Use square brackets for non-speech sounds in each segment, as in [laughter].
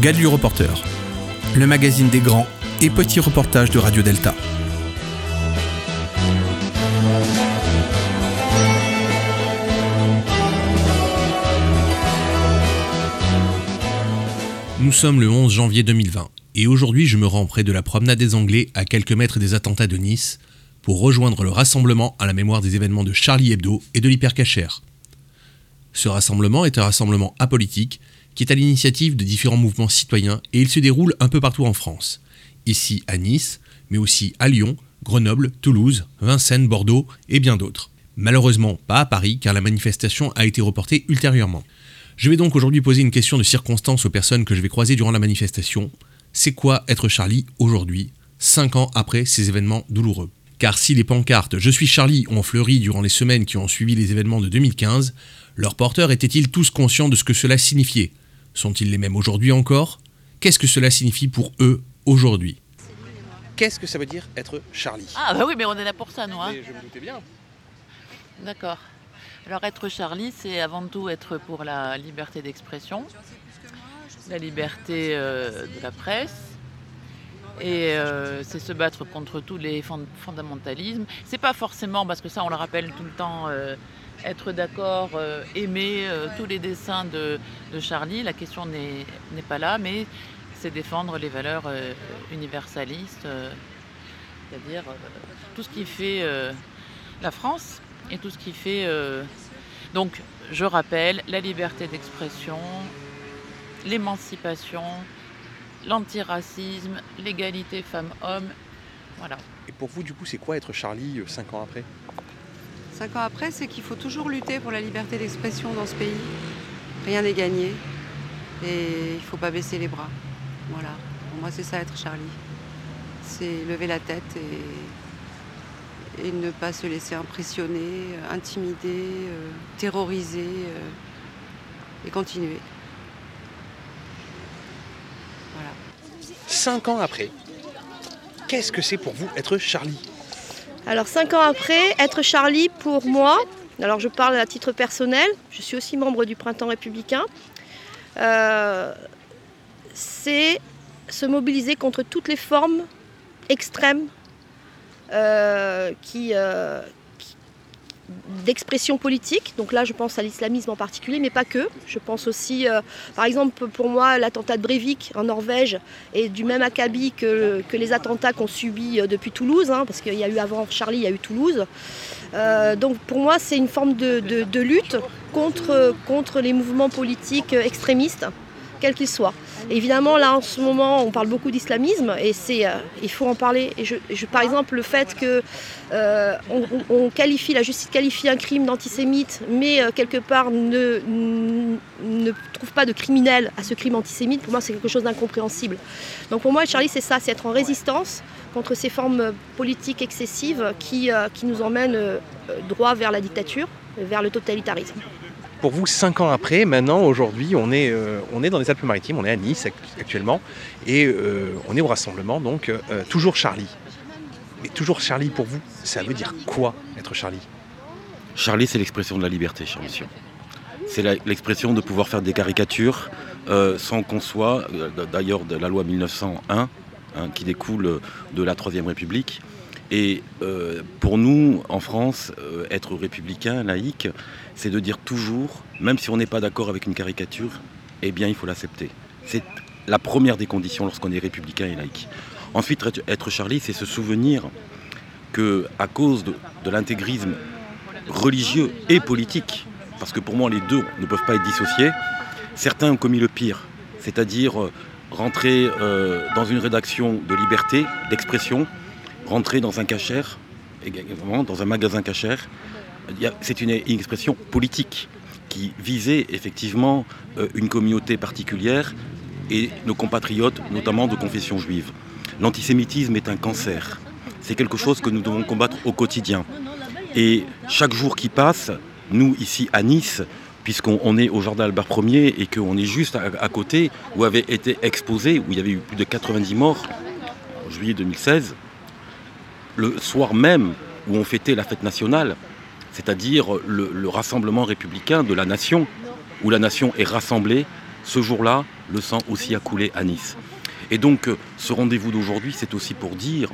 Gadlu Reporter, le magazine des grands et petits reportages de Radio Delta. Nous sommes le 11 janvier 2020 et aujourd'hui je me rends près de la promenade des Anglais à quelques mètres des attentats de Nice pour rejoindre le rassemblement à la mémoire des événements de Charlie Hebdo et de l'hypercachère. Ce rassemblement est un rassemblement apolitique qui est à l'initiative de différents mouvements citoyens et il se déroule un peu partout en France. Ici à Nice, mais aussi à Lyon, Grenoble, Toulouse, Vincennes, Bordeaux et bien d'autres. Malheureusement pas à Paris car la manifestation a été reportée ultérieurement. Je vais donc aujourd'hui poser une question de circonstance aux personnes que je vais croiser durant la manifestation. C'est quoi être Charlie aujourd'hui, 5 ans après ces événements douloureux? Car si les pancartes Je suis Charlie ont fleuri durant les semaines qui ont suivi les événements de 2015, leurs porteurs étaient-ils tous conscients de ce que cela signifiait? Sont-ils les mêmes aujourd'hui encore? Qu'est-ce que cela signifie pour eux aujourd'hui? Qu'est-ce que ça veut dire être Charlie? Ah bah oui, mais on est là pour ça, nous. Hein. Mais Je me doutais bien. D'accord. Alors être Charlie, c'est avant tout être pour la liberté d'expression, la liberté euh, de la presse, et euh, c'est se battre contre tous les fond- fondamentalismes. C'est pas forcément, parce que ça on le rappelle tout le temps, euh, être d'accord, euh, aimer euh, tous les dessins de, Charlie, la question n'est pas là, mais c'est défendre les valeurs euh, universalistes, c'est-à-dire tout ce qui fait la France et tout ce qui fait... donc, je rappelle, la liberté d'expression, l'émancipation, l'antiracisme, l'égalité femmes-hommes. Voilà. Et pour vous, du coup, c'est quoi être Charlie 5 ans après? Cinq ans après, c'est qu'il faut toujours lutter pour la liberté d'expression dans ce pays. Rien n'est gagné. Et il ne faut pas baisser les bras. Voilà. Pour moi, c'est ça être Charlie. C'est lever la tête et, ne pas se laisser impressionner, euh, intimider, euh, terroriser euh, et continuer. Voilà. 5 ans après, qu'est-ce que c'est pour vous être Charlie? Alors cinq ans après, être Charlie pour moi, alors je parle à titre personnel, je suis aussi membre du Printemps républicain, euh, c'est se mobiliser contre toutes les formes extrêmes euh, qui, euh, qui- d'expression politique. Donc là, je pense à l'islamisme en particulier, mais pas que. Je pense aussi, euh, par exemple, pour moi, l'attentat de Breivik en Norvège est du même acabit que, les attentats qu'on subit euh, depuis Toulouse, hein, parce qu'il y a eu avant Charlie, il y a eu Toulouse. Euh, donc pour moi, c'est une forme de, lutte contre, contre les mouvements politiques extrémistes, quels qu'ils soient. Évidemment, là en ce moment, on parle beaucoup d'islamisme et c'est, euh, il faut en parler. Par exemple, le fait que euh, qualifie, la justice qualifie un crime d'antisémite, mais euh, quelque part ne, ne trouve pas de criminel à ce crime antisémite, pour moi, c'est quelque chose d'incompréhensible. Donc pour moi, Charlie, c'est ça, c'est être en résistance contre ces formes politiques excessives qui, qui nous emmènent droit vers la dictature, vers le totalitarisme. Pour vous, 5 ans après, maintenant, aujourd'hui, on, est, euh, on est dans les Alpes-Maritimes, on est à Nice act- actuellement, et euh, on est au rassemblement, donc euh, toujours Charlie. Mais toujours Charlie pour vous, ça veut dire quoi être Charlie? Charlie, c'est l'expression de la liberté, cher monsieur. C'est l'expression de pouvoir faire des caricatures sans qu'on soit, d'ailleurs, de la loi 1901, hein, qui découle de la Troisième République. Et euh, pour nous, en France, euh, être républicain, laïque, c'est de dire toujours, même si on n'est pas d'accord avec une caricature, eh bien, il faut l'accepter. C'est la première des conditions lorsqu'on est républicain et laïque. Ensuite, être- Charlie, c'est se souvenir que, à cause de, l'intégrisme religieux et politique, parce que pour moi les deux ne peuvent pas être dissociés, certains ont commis le pire, c'est-à-dire euh, rentrer dans une rédaction de liberté, d'expression, rentrer dans un cachère, également dans un magasin cachère. C'est une, expression politique qui visait effectivement euh, une communauté particulière et nos compatriotes, notamment de confession juive. L'antisémitisme est un cancer. C'est quelque chose que nous devons combattre au quotidien. Et chaque jour qui passe, nous ici à Nice, puisqu'on on est au jardin Albert Ier et qu'on est juste à côté, où avait été exposé, où il y avait eu plus de 90 morts en juillet 2016, le soir même où on fêtait la fête nationale, c'est-à-dire le, le rassemblement républicain de la nation, où la nation est rassemblée, ce jour-là, le sang aussi a coulé à Nice. Et donc ce rendez-vous d'aujourd'hui, c'est aussi pour dire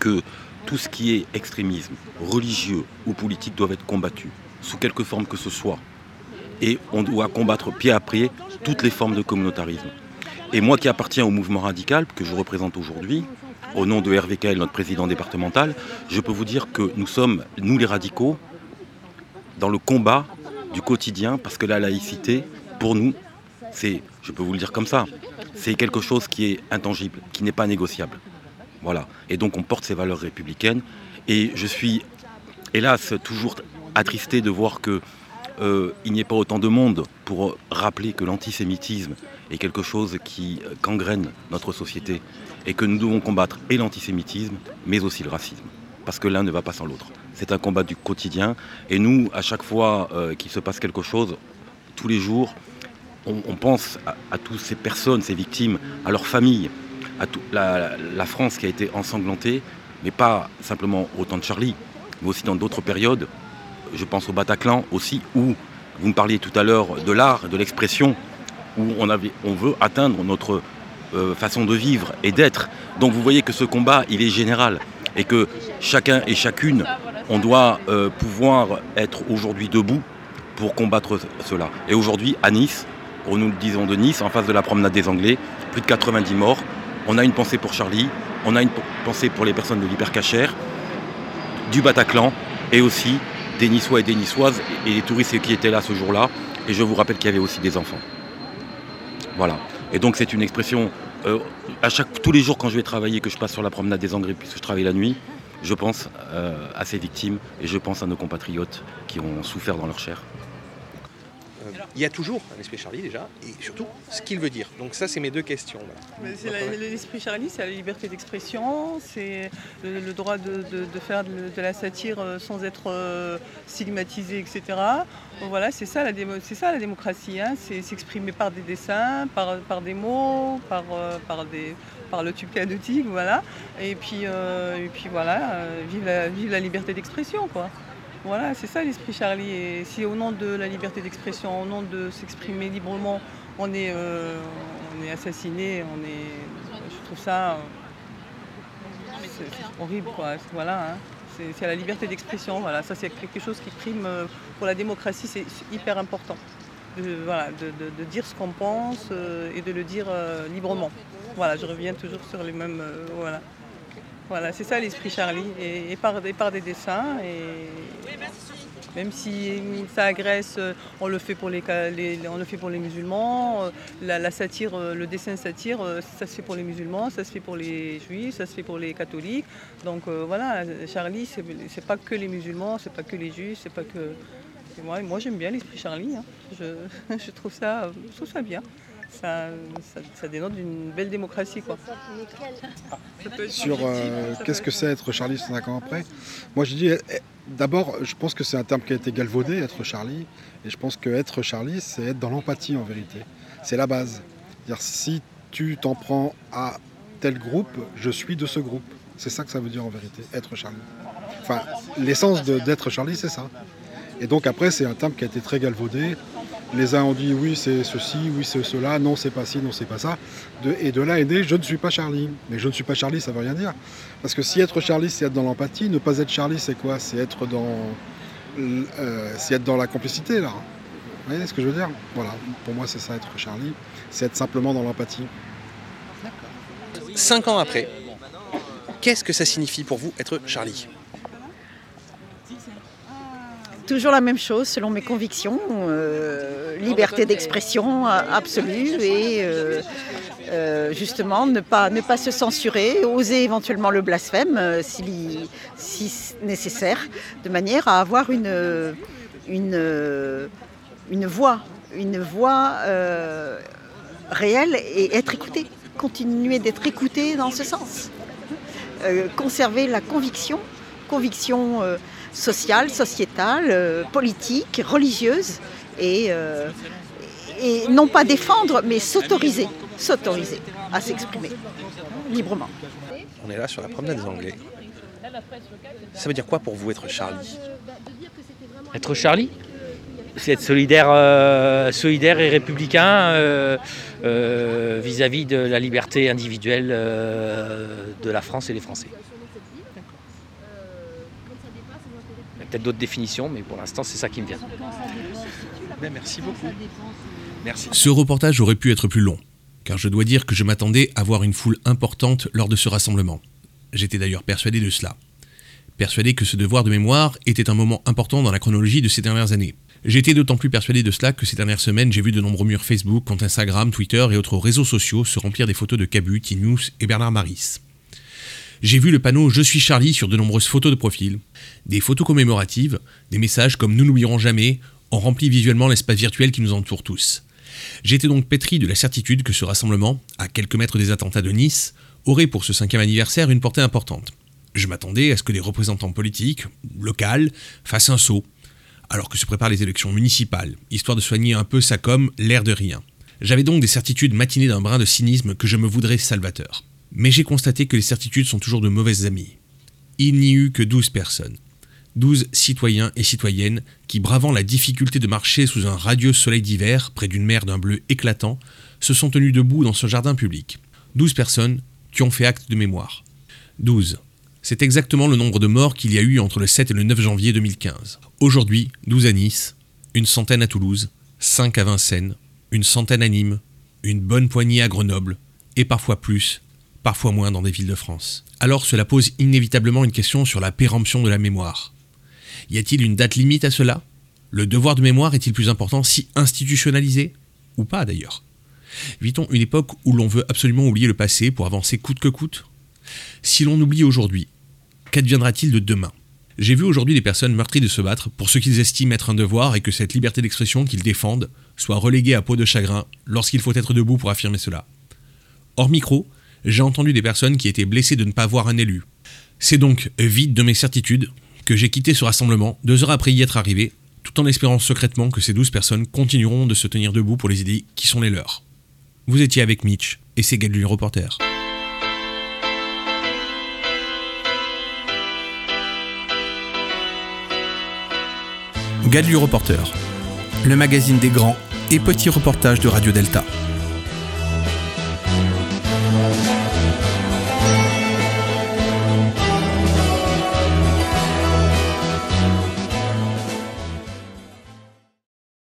que tout ce qui est extrémisme, religieux ou politique doit être combattu, sous quelque forme que ce soit. Et on doit combattre pied à pied toutes les formes de communautarisme. Et moi qui appartiens au mouvement radical que je représente aujourd'hui, au nom de Hervé notre président départemental, je peux vous dire que nous sommes, nous les radicaux, dans le combat du quotidien, parce que la laïcité, pour nous, c'est, je peux vous le dire comme ça, c'est quelque chose qui est intangible, qui n'est pas négociable. Voilà. Et donc on porte ces valeurs républicaines. Et je suis, hélas, toujours attristé de voir qu'il euh, n'y ait pas autant de monde pour rappeler que l'antisémitisme est quelque chose qui gangrène notre société et que nous devons combattre et l'antisémitisme, mais aussi le racisme, parce que l'un ne va pas sans l'autre. C'est un combat du quotidien, et nous, à chaque fois euh, qu'il se passe quelque chose, tous les jours, on, pense à, toutes ces personnes, ces victimes, à leurs familles, à la, France qui a été ensanglantée, mais pas simplement au temps de Charlie, mais aussi dans d'autres périodes. Je pense au Bataclan aussi, où vous me parliez tout à l'heure de l'art, de l'expression, où on veut atteindre notre euh, façon de vivre et d'être. Donc vous voyez que ce combat, il est général et que chacun et chacune, on doit euh, pouvoir être aujourd'hui debout pour combattre cela. Et aujourd'hui, à Nice, nous le disons de Nice, en face de la promenade des Anglais, plus de 90 morts. On a une pensée pour Charlie, on a une pensée pour les personnes de l'hypercachère, du Bataclan et aussi des Niçois et des Niçoises et les touristes qui étaient là ce jour-là. Et je vous rappelle qu'il y avait aussi des enfants. Voilà. Et donc c'est une expression, euh, à chaque, tous les jours quand je vais travailler, que je passe sur la promenade des Engrais, puisque je travaille la nuit, je pense euh, à ces victimes et je pense à nos compatriotes qui ont souffert dans leur chair il y a toujours un esprit Charlie déjà, et surtout ce qu'il veut dire. Donc ça, c'est mes deux questions. L'esprit Charlie, c'est la liberté d'expression, c'est le, droit de, faire de, la satire euh, sans être euh, stigmatisé, etc. voilà, c'est ça, la ça la démocratie, hein. c'est s'exprimer par des dessins, par, par des mots, par, euh, par, des, par le tube cadotique, voilà. Et puis, et puis voilà, vive la, vive la liberté d'expression, quoi. Voilà, c'est ça l'esprit Charlie. Et si au nom de la liberté d'expression, au nom de s'exprimer librement, on est, euh, on est assassiné, on est. Je trouve ça. horrible, quoi. Voilà. Hein. C'est la liberté d'expression. Voilà, ça c'est quelque chose qui prime euh, pour la démocratie, c'est hyper important. De, voilà, de, dire ce qu'on pense euh, et de le dire librement. Voilà, je reviens toujours sur les mêmes. voilà. Voilà, c'est ça l'esprit Charlie, et, par, des dessins. Et même si ça agresse, on le fait pour les, on le fait pour les musulmans. La, satire, le dessin satire, ça se fait pour les musulmans, ça se fait pour les juifs, ça se fait pour les catholiques. Donc euh, voilà, Charlie, c'est pas que les musulmans, c'est pas que les juifs, c'est pas que. moi, moi j'aime bien l'esprit Charlie. Hein. Je, [laughs] trouve ça, je trouve ça bien ça, dénote d'une belle démocratie. Quoi. Sur euh, qu'est-ce que c'est être Charlie 5 ans après? Moi je dis, eh, d'abord, je pense que c'est un terme qui a été galvaudé, être Charlie. Et je pense que être Charlie, c'est être dans l'empathie en vérité. C'est la base. dire si tu t'en prends à tel groupe, je suis de ce groupe. C'est ça que ça veut dire en vérité, être Charlie. Enfin, l'essence d'être Charlie, c'est ça. Et donc après, c'est un terme qui a été très galvaudé. Les uns ont dit oui, c'est ceci, oui, c'est cela, non, c'est pas ci, non, c'est pas ça. et de là est né je ne suis pas Charlie. Mais je ne suis pas Charlie, ça veut rien dire. Parce que si être Charlie, c'est être dans l'empathie, ne pas être Charlie, c'est quoi? C'est être dans. Euh, c'est être dans la complicité, là. Vous voyez ce que je veux dire? Voilà, pour moi, c'est ça, être Charlie. C'est être simplement dans l'empathie. Cinq ans après, qu'est-ce que ça signifie pour vous être Charlie? Toujours la même chose selon mes convictions, euh, liberté d'expression absolue et euh, euh, justement ne pas, ne pas se censurer, oser éventuellement le blasphème si, si, nécessaire, de manière à avoir une, une, une voix, une voix réelle et être écouté, continuer d'être écouté dans ce sens. conserver la conviction, conviction sociale, sociétale, euh, politique, religieuse, et, euh, et non pas défendre, mais s'autoriser, s'autoriser à s'exprimer librement. On est là sur la promenade des Anglais. Ça veut dire quoi pour vous être Charlie? Être Charlie? C'est être solidaire, euh, solidaire et républicain euh, euh, vis-à-vis de la liberté individuelle de la France et des Français. Il y a peut-être d'autres définitions, mais pour l'instant, c'est ça qui me vient. Ben, merci beaucoup. Ce reportage aurait pu être plus long, car je dois dire que je m'attendais à voir une foule importante lors de ce rassemblement. J'étais d'ailleurs persuadé de cela. Persuadé que ce devoir de mémoire était un moment important dans la chronologie de ces dernières années. J'étais d'autant plus persuadé de cela que ces dernières semaines, j'ai vu de nombreux murs Facebook, comptes Instagram, Twitter et autres réseaux sociaux se remplir des photos de Cabu, Tinous et Bernard Maris. J'ai vu le panneau Je suis Charlie sur de nombreuses photos de profil, des photos commémoratives, des messages comme Nous n'oublierons jamais ont rempli visuellement l'espace virtuel qui nous entoure tous. J'étais donc pétri de la certitude que ce rassemblement, à quelques mètres des attentats de Nice, aurait pour ce cinquième anniversaire une portée importante. Je m'attendais à ce que des représentants politiques, locaux, fassent un saut, alors que se préparent les élections municipales, histoire de soigner un peu ça comme l'air de rien. J'avais donc des certitudes matinées d'un brin de cynisme que je me voudrais salvateur. Mais j'ai constaté que les certitudes sont toujours de mauvaises amies. Il n'y eut que douze personnes. Douze citoyens et citoyennes qui, bravant la difficulté de marcher sous un radieux soleil d'hiver, près d'une mer d'un bleu éclatant, se sont tenus debout dans ce jardin public. Douze personnes qui ont fait acte de mémoire. Douze. C'est exactement le nombre de morts qu'il y a eu entre le 7 et le 9 janvier 2015. Aujourd'hui, 12 à Nice, une centaine à Toulouse, 5 à Vincennes, une centaine à Nîmes, une bonne poignée à Grenoble, et parfois plus, parfois moins dans des villes de France. Alors cela pose inévitablement une question sur la péremption de la mémoire. Y a-t-il une date limite à cela? Le devoir de mémoire est-il plus important si institutionnalisé Ou pas d'ailleurs? Vit-on une époque où l'on veut absolument oublier le passé pour avancer coûte que coûte? Si l'on oublie aujourd'hui, qu'adviendra-t-il de demain? J'ai vu aujourd'hui des personnes meurtries de se battre pour ce qu'ils estiment être un devoir et que cette liberté d'expression qu'ils défendent soit reléguée à peau de chagrin lorsqu'il faut être debout pour affirmer cela. Hors micro, j'ai entendu des personnes qui étaient blessées de ne pas voir un élu. C'est donc vide de mes certitudes que j'ai quitté ce rassemblement deux heures après y être arrivé, tout en espérant secrètement que ces douze personnes continueront de se tenir debout pour les idées qui sont les leurs. Vous étiez avec Mitch et c'est Gadlu Reporter. Gadlu Reporter, le magazine des grands et petits reportages de Radio Delta.